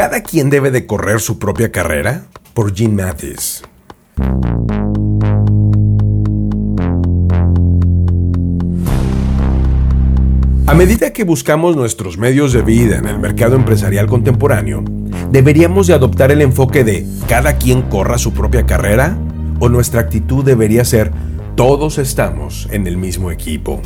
¿Cada quien debe de correr su propia carrera? Por Gene Mathis. A medida que buscamos nuestros medios de vida en el mercado empresarial contemporáneo, ¿deberíamos de adoptar el enfoque de cada quien corra su propia carrera? ¿O nuestra actitud debería ser todos estamos en el mismo equipo?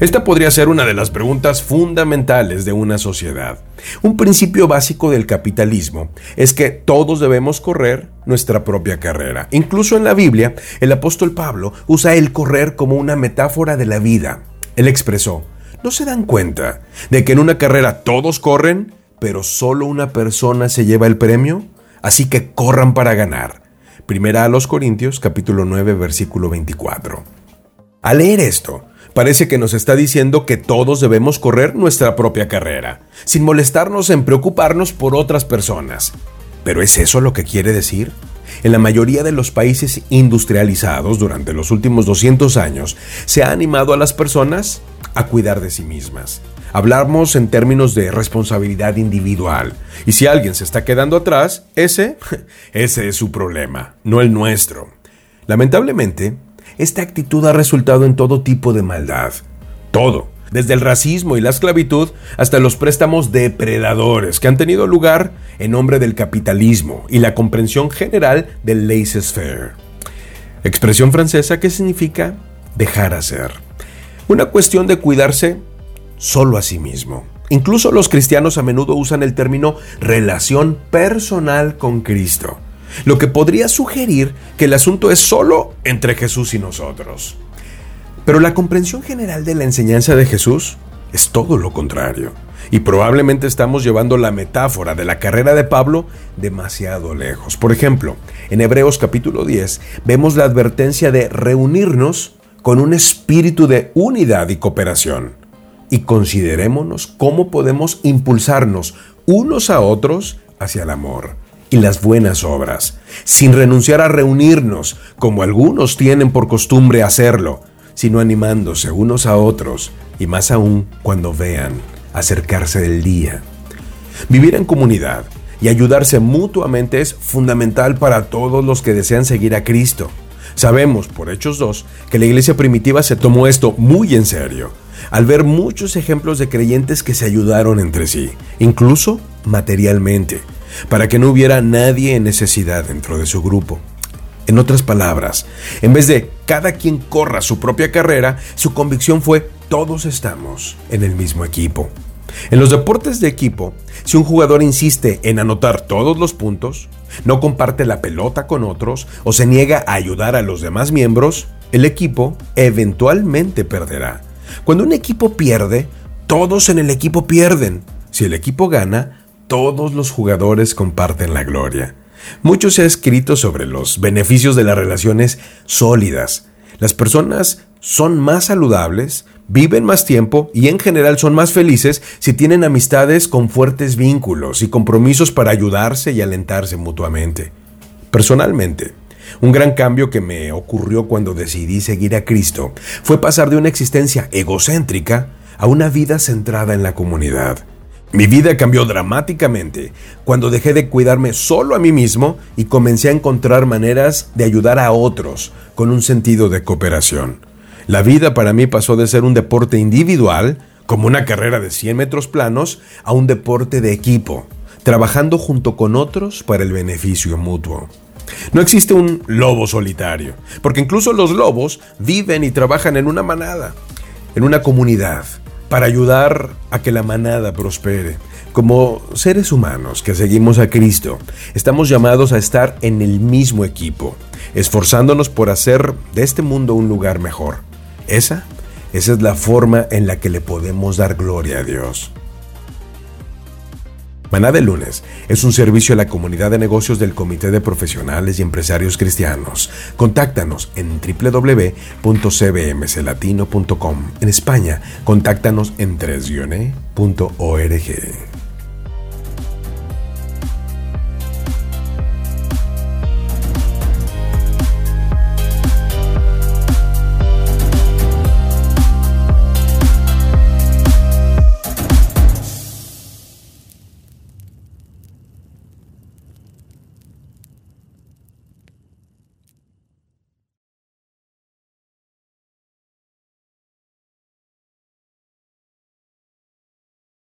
Esta podría ser una de las preguntas fundamentales de una sociedad. Un principio básico del capitalismo es que todos debemos correr nuestra propia carrera. Incluso en la Biblia, el apóstol Pablo usa el correr como una metáfora de la vida. Él expresó, ¿no se dan cuenta de que en una carrera todos corren, pero solo una persona se lleva el premio? Así que corran para ganar. Primera a los Corintios capítulo 9 versículo 24. Al leer esto, parece que nos está diciendo que todos debemos correr nuestra propia carrera, sin molestarnos en preocuparnos por otras personas. ¿Pero es eso lo que quiere decir? En la mayoría de los países industrializados durante los últimos 200 años, se ha animado a las personas a cuidar de sí mismas. Hablamos en términos de responsabilidad individual. Y si alguien se está quedando atrás, ese, ese es su problema, no el nuestro. Lamentablemente, esta actitud ha resultado en todo tipo de maldad. Todo, desde el racismo y la esclavitud hasta los préstamos depredadores que han tenido lugar en nombre del capitalismo y la comprensión general del laissez-faire. Expresión francesa que significa dejar hacer. Una cuestión de cuidarse solo a sí mismo. Incluso los cristianos a menudo usan el término relación personal con Cristo lo que podría sugerir que el asunto es solo entre Jesús y nosotros. Pero la comprensión general de la enseñanza de Jesús es todo lo contrario. Y probablemente estamos llevando la metáfora de la carrera de Pablo demasiado lejos. Por ejemplo, en Hebreos capítulo 10 vemos la advertencia de reunirnos con un espíritu de unidad y cooperación. Y considerémonos cómo podemos impulsarnos unos a otros hacia el amor y las buenas obras, sin renunciar a reunirnos como algunos tienen por costumbre hacerlo, sino animándose unos a otros y más aún cuando vean acercarse del día. Vivir en comunidad y ayudarse mutuamente es fundamental para todos los que desean seguir a Cristo. Sabemos, por Hechos 2, que la iglesia primitiva se tomó esto muy en serio, al ver muchos ejemplos de creyentes que se ayudaron entre sí, incluso materialmente, para que no hubiera nadie en necesidad dentro de su grupo. En otras palabras, en vez de cada quien corra su propia carrera, su convicción fue todos estamos en el mismo equipo. En los deportes de equipo, si un jugador insiste en anotar todos los puntos, no comparte la pelota con otros o se niega a ayudar a los demás miembros, el equipo eventualmente perderá. Cuando un equipo pierde, todos en el equipo pierden. Si el equipo gana, todos los jugadores comparten la gloria. Mucho se ha escrito sobre los beneficios de las relaciones sólidas. Las personas son más saludables, viven más tiempo y en general son más felices si tienen amistades con fuertes vínculos y compromisos para ayudarse y alentarse mutuamente. Personalmente, un gran cambio que me ocurrió cuando decidí seguir a Cristo fue pasar de una existencia egocéntrica a una vida centrada en la comunidad. Mi vida cambió dramáticamente cuando dejé de cuidarme solo a mí mismo y comencé a encontrar maneras de ayudar a otros con un sentido de cooperación. La vida para mí pasó de ser un deporte individual, como una carrera de 100 metros planos, a un deporte de equipo, trabajando junto con otros para el beneficio mutuo. No existe un lobo solitario, porque incluso los lobos viven y trabajan en una manada, en una comunidad para ayudar a que la manada prospere. Como seres humanos que seguimos a Cristo, estamos llamados a estar en el mismo equipo, esforzándonos por hacer de este mundo un lugar mejor. Esa, esa es la forma en la que le podemos dar gloria a Dios. Maná de Lunes es un servicio a la comunidad de negocios del Comité de Profesionales y Empresarios Cristianos. Contáctanos en www.cbmclatino.com. En España, contáctanos en 3 org